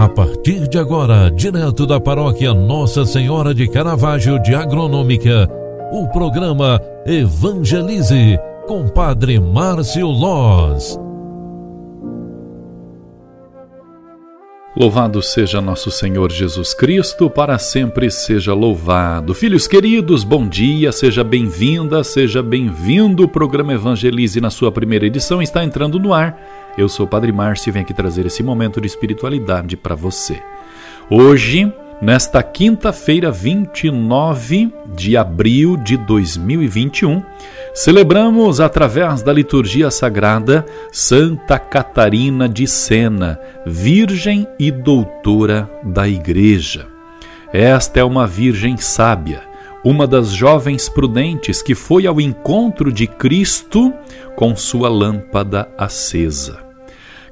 A partir de agora, direto da paróquia Nossa Senhora de Caravaggio de Agronômica, o programa Evangelize com Padre Márcio Loz. Louvado seja nosso Senhor Jesus Cristo, para sempre seja louvado. Filhos queridos, bom dia, seja bem-vinda, seja bem-vindo. O programa Evangelize, na sua primeira edição, está entrando no ar. Eu sou o Padre Márcio e venho aqui trazer esse momento de espiritualidade para você. Hoje, nesta quinta-feira, 29 de abril de 2021, celebramos através da liturgia sagrada Santa Catarina de Sena, Virgem e Doutora da Igreja. Esta é uma virgem sábia, uma das jovens prudentes que foi ao encontro de Cristo com sua lâmpada acesa.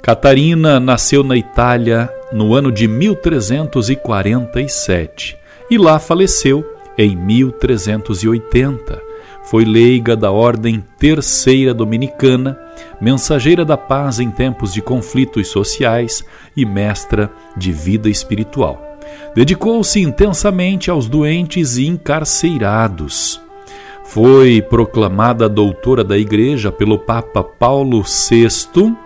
Catarina nasceu na Itália no ano de 1347 e lá faleceu em 1380. Foi leiga da Ordem Terceira Dominicana, mensageira da paz em tempos de conflitos sociais e mestra de vida espiritual. Dedicou-se intensamente aos doentes e encarceirados. Foi proclamada doutora da Igreja pelo Papa Paulo VI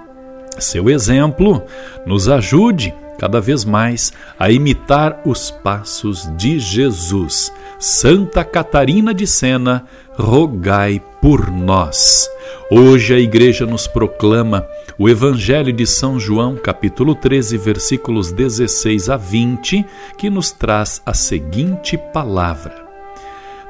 seu exemplo nos ajude cada vez mais a imitar os passos de Jesus. Santa Catarina de Sena, rogai por nós. Hoje a igreja nos proclama o Evangelho de São João, capítulo 13, versículos 16 a 20, que nos traz a seguinte palavra: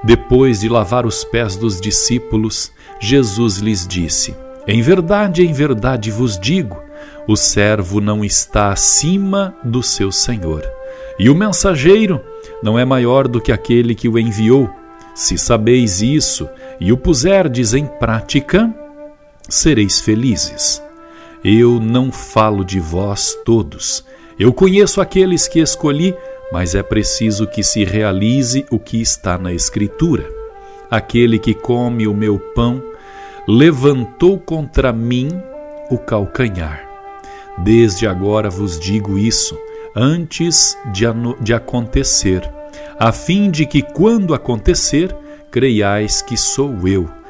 Depois de lavar os pés dos discípulos, Jesus lhes disse: em verdade, em verdade vos digo: o servo não está acima do seu senhor, e o mensageiro não é maior do que aquele que o enviou. Se sabeis isso e o puserdes em prática, sereis felizes. Eu não falo de vós todos. Eu conheço aqueles que escolhi, mas é preciso que se realize o que está na Escritura. Aquele que come o meu pão levantou contra mim o calcanhar. Desde agora vos digo isso, antes de, de acontecer, a fim de que, quando acontecer, creiais que sou eu.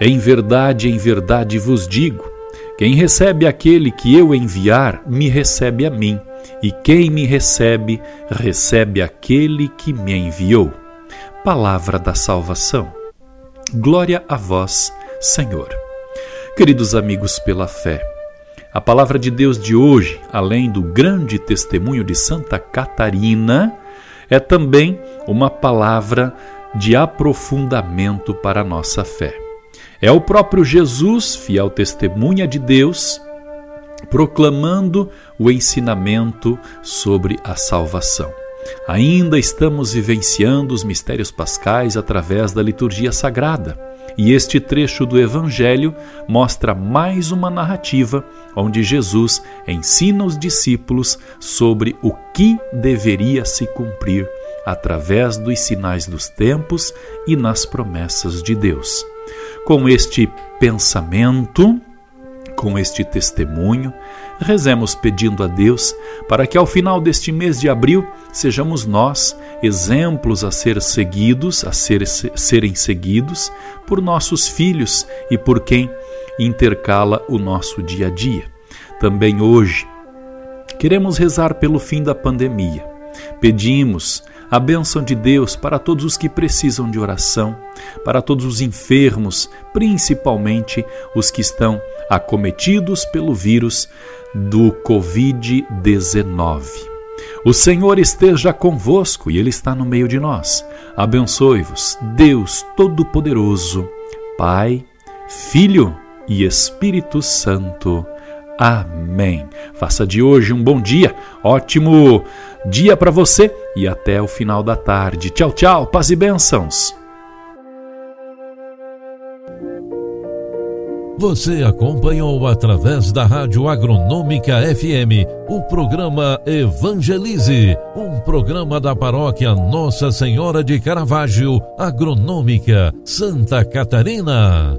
Em verdade, em verdade vos digo: quem recebe aquele que eu enviar, me recebe a mim, e quem me recebe, recebe aquele que me enviou. Palavra da salvação. Glória a vós, Senhor. Queridos amigos pela fé, a palavra de Deus de hoje, além do grande testemunho de Santa Catarina, é também uma palavra de aprofundamento para a nossa fé. É o próprio Jesus, fiel testemunha de Deus, proclamando o ensinamento sobre a salvação. Ainda estamos vivenciando os mistérios pascais através da liturgia sagrada. E este trecho do Evangelho mostra mais uma narrativa onde Jesus ensina os discípulos sobre o que deveria se cumprir através dos sinais dos tempos e nas promessas de Deus. Com este pensamento, com este testemunho, rezemos pedindo a Deus para que ao final deste mês de abril sejamos nós exemplos a ser seguidos, a ser, serem seguidos por nossos filhos e por quem intercala o nosso dia a dia. Também hoje queremos rezar pelo fim da pandemia. Pedimos a bênção de Deus para todos os que precisam de oração, para todos os enfermos, principalmente os que estão acometidos pelo vírus do Covid-19. O Senhor esteja convosco e Ele está no meio de nós. Abençoe-vos, Deus Todo-Poderoso, Pai, Filho e Espírito Santo. Amém. Faça de hoje um bom dia, ótimo dia para você e até o final da tarde. Tchau, tchau, paz e bênçãos. Você acompanhou através da Rádio Agronômica FM o programa Evangelize, um programa da paróquia Nossa Senhora de Caravaggio, Agronômica, Santa Catarina.